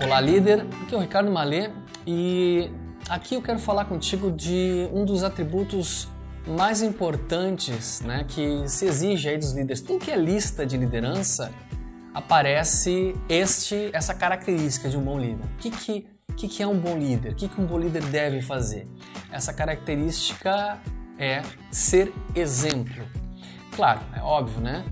Olá, líder. Aqui é o Ricardo Malê e aqui eu quero falar contigo de um dos atributos mais importantes né, que se exige aí dos líderes. Tudo que é lista de liderança aparece este, essa característica de um bom líder. O que, que, que, que é um bom líder? O que, que um bom líder deve fazer? Essa característica é ser exemplo. Claro, é óbvio, né?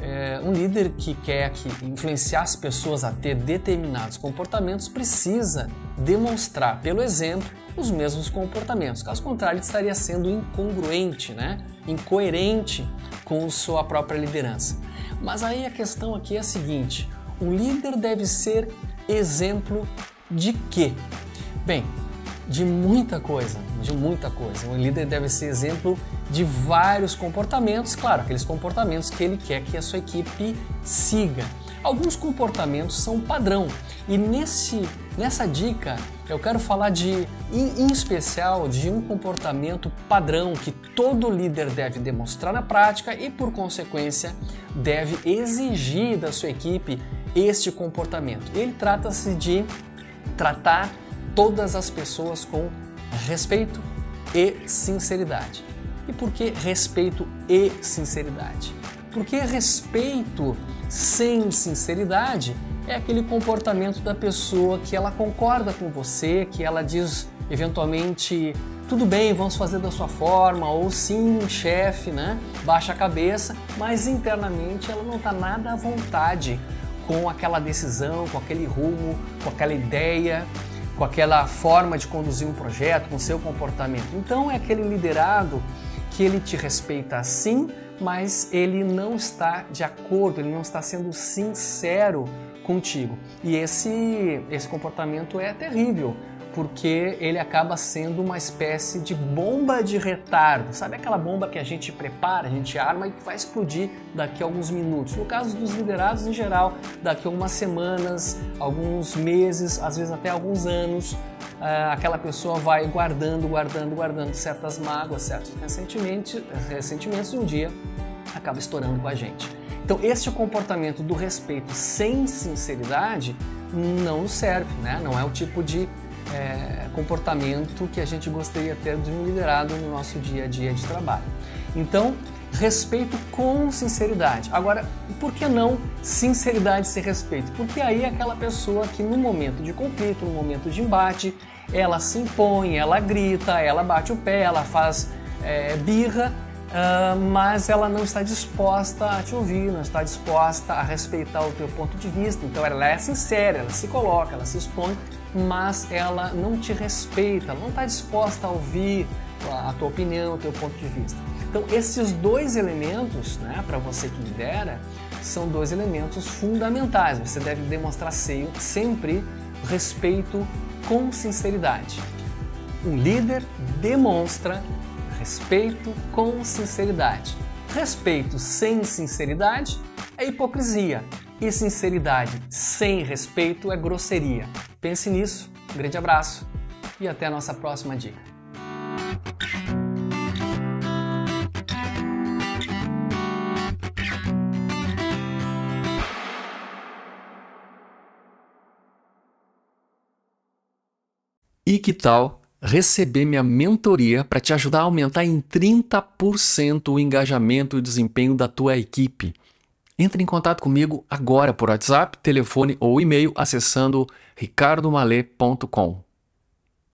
É, um líder que quer que influenciar as pessoas a ter determinados comportamentos precisa demonstrar pelo exemplo os mesmos comportamentos. Caso contrário, ele estaria sendo incongruente, né? incoerente com sua própria liderança. Mas aí a questão aqui é a seguinte: um líder deve ser exemplo de quê? Bem, de muita coisa, de muita coisa. Um líder deve ser exemplo de vários comportamentos, claro, aqueles comportamentos que ele quer que a sua equipe siga. Alguns comportamentos são padrão e nesse, nessa dica eu quero falar de, em, em especial, de um comportamento padrão que todo líder deve demonstrar na prática e, por consequência, deve exigir da sua equipe este comportamento. Ele trata-se de tratar todas as pessoas com respeito e sinceridade. E por que respeito e sinceridade? Porque respeito sem sinceridade é aquele comportamento da pessoa que ela concorda com você, que ela diz eventualmente tudo bem, vamos fazer da sua forma, ou sim, chefe, né? Baixa a cabeça, mas internamente ela não está nada à vontade com aquela decisão, com aquele rumo, com aquela ideia, com aquela forma de conduzir um projeto, com seu comportamento. Então é aquele liderado que ele te respeita assim, mas ele não está de acordo, ele não está sendo sincero contigo. E esse esse comportamento é terrível, porque ele acaba sendo uma espécie de bomba de retardo. Sabe aquela bomba que a gente prepara, a gente arma e que vai explodir daqui a alguns minutos? No caso dos liderados em geral, daqui a algumas semanas, alguns meses, às vezes até alguns anos, ah, aquela pessoa vai guardando, guardando, guardando certas mágoas, certos ressentimentos, ressentimentos e um dia acaba estourando com a gente. Então, este comportamento do respeito sem sinceridade não serve, né? não é o tipo de é, comportamento que a gente gostaria ter de um liderado no nosso dia a dia de trabalho. Então, respeito com sinceridade. Agora, por que não sinceridade sem respeito? Porque aí é aquela pessoa que no momento de conflito, no momento de embate, ela se impõe, ela grita, ela bate o pé, ela faz é, birra, uh, mas ela não está disposta a te ouvir, não está disposta a respeitar o teu ponto de vista. Então ela é sincera, ela se coloca, ela se expõe, mas ela não te respeita, não está disposta a ouvir a tua opinião, o teu ponto de vista. Então, esses dois elementos, né, para você que lidera, são dois elementos fundamentais. Você deve demonstrar sempre respeito com sinceridade. Um líder demonstra respeito com sinceridade. Respeito sem sinceridade é hipocrisia e sinceridade sem respeito é grosseria. Pense nisso. Um grande abraço e até a nossa próxima dica. E que tal receber minha mentoria para te ajudar a aumentar em 30% o engajamento e o desempenho da tua equipe? Entre em contato comigo agora por WhatsApp, telefone ou e-mail acessando ricardomale.com.